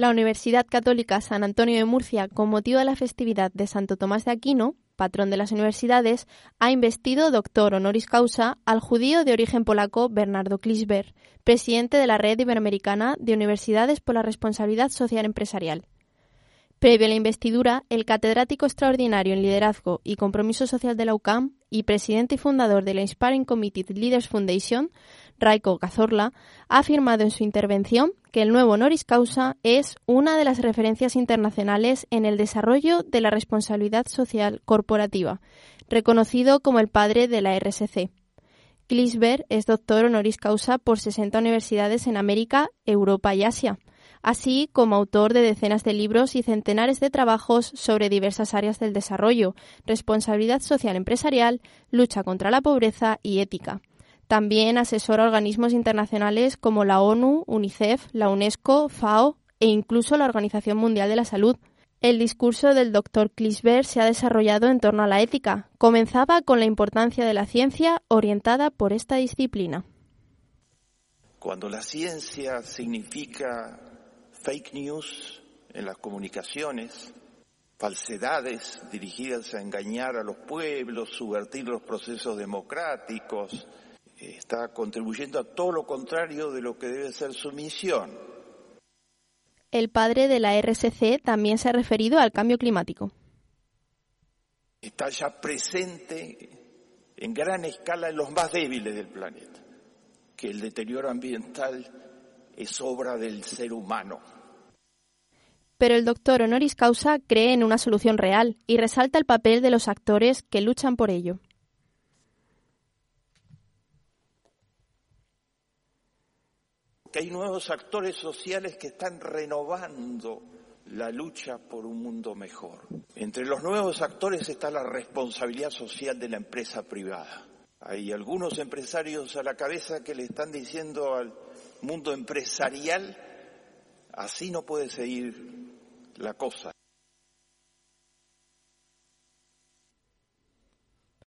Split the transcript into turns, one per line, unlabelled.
La Universidad Católica San Antonio de Murcia, con motivo de la festividad de Santo Tomás de Aquino, patrón de las universidades, ha investido doctor honoris causa al judío de origen polaco Bernardo Klisber, presidente de la Red Iberoamericana de Universidades por la Responsabilidad Social Empresarial. Previo a la investidura, el catedrático extraordinario en liderazgo y compromiso social de la UCAM y presidente y fundador de la Inspiring Committed Leaders Foundation, Raiko Cazorla, ha afirmado en su intervención que el nuevo honoris causa es una de las referencias internacionales en el desarrollo de la responsabilidad social corporativa, reconocido como el padre de la RSC. Klisberg es doctor honoris causa por 60 universidades en América, Europa y Asia, así como autor de decenas de libros y centenares de trabajos sobre diversas áreas del desarrollo, responsabilidad social empresarial, lucha contra la pobreza y ética. También asesora organismos internacionales como la ONU, UNICEF, la UNESCO, FAO e incluso la Organización Mundial de la Salud. El discurso del Dr. Klisberg se ha desarrollado en torno a la ética. Comenzaba con la importancia de la ciencia orientada por esta disciplina.
Cuando la ciencia significa fake news en las comunicaciones, falsedades dirigidas a engañar a los pueblos, subvertir los procesos democráticos, está contribuyendo a todo lo contrario de lo que debe ser su misión.
El padre de la RSC también se ha referido al cambio climático.
Está ya presente en gran escala en los más débiles del planeta, que el deterioro ambiental es obra del ser humano.
Pero el doctor honoris causa cree en una solución real y resalta el papel de los actores que luchan por ello.
Que hay nuevos actores sociales que están renovando la lucha por un mundo mejor. Entre los nuevos actores está la responsabilidad social de la empresa privada. Hay algunos empresarios a la cabeza que le están diciendo al mundo empresarial, así no puede seguir la cosa.